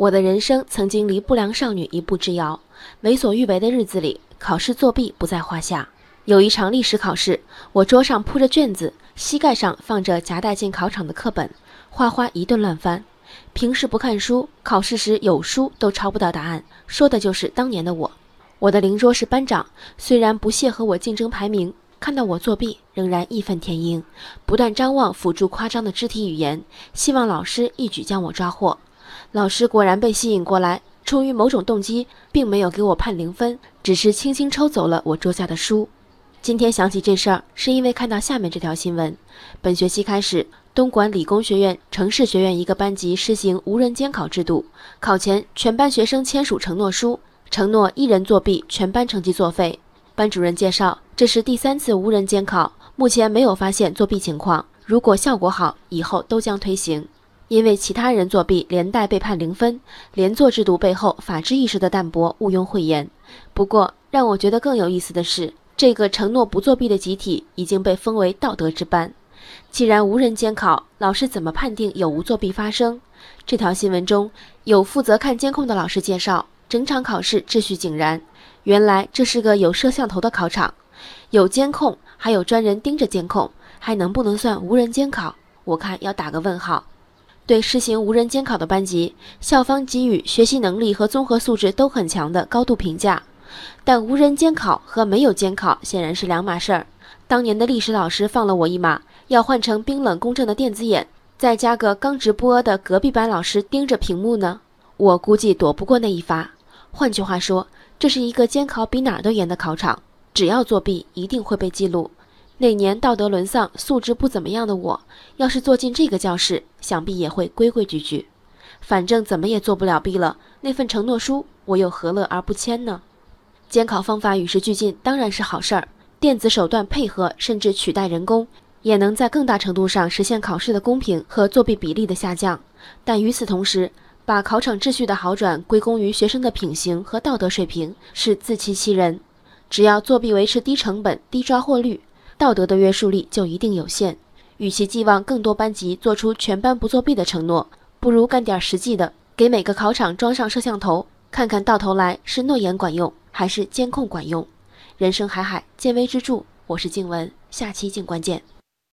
我的人生曾经离不良少女一步之遥，为所欲为的日子里，考试作弊不在话下。有一场历史考试，我桌上铺着卷子，膝盖上放着夹带进考场的课本，哗哗一顿乱翻。平时不看书，考试时有书都抄不到答案，说的就是当年的我。我的邻桌是班长，虽然不屑和我竞争排名，看到我作弊，仍然义愤填膺，不断张望辅助夸张的肢体语言，希望老师一举将我抓获。老师果然被吸引过来，出于某种动机，并没有给我判零分，只是轻轻抽走了我桌下的书。今天想起这事儿，是因为看到下面这条新闻：本学期开始，东莞理工学院城市学院一个班级实行无人监考制度，考前全班学生签署承诺书，承诺一人作弊，全班成绩作废。班主任介绍，这是第三次无人监考，目前没有发现作弊情况，如果效果好，以后都将推行。因为其他人作弊，连带被判零分。连坐制度背后法治意识的淡薄，毋庸讳言。不过，让我觉得更有意思的是，这个承诺不作弊的集体已经被封为道德之班。既然无人监考，老师怎么判定有无作弊发生？这条新闻中有负责看监控的老师介绍，整场考试秩序井然。原来这是个有摄像头的考场，有监控，还有专人盯着监控，还能不能算无人监考？我看要打个问号。对实行无人监考的班级，校方给予学习能力和综合素质都很强的高度评价。但无人监考和没有监考显然是两码事儿。当年的历史老师放了我一马，要换成冰冷公正的电子眼，再加个刚直播的隔壁班老师盯着屏幕呢，我估计躲不过那一发。换句话说，这是一个监考比哪儿都严的考场，只要作弊，一定会被记录。那年道德沦丧、素质不怎么样的我，要是坐进这个教室，想必也会规规矩矩。反正怎么也做不了弊了，那份承诺书我又何乐而不签呢？监考方法与时俱进当然是好事儿，电子手段配合甚至取代人工，也能在更大程度上实现考试的公平和作弊比例的下降。但与此同时，把考场秩序的好转归功于学生的品行和道德水平，是自欺欺人。只要作弊维持低成本、低抓获率。道德的约束力就一定有限。与其寄望更多班级做出全班不作弊的承诺，不如干点实际的，给每个考场装上摄像头，看看到头来是诺言管用还是监控管用。人生海海，见微知著。我是静文，下期静观见。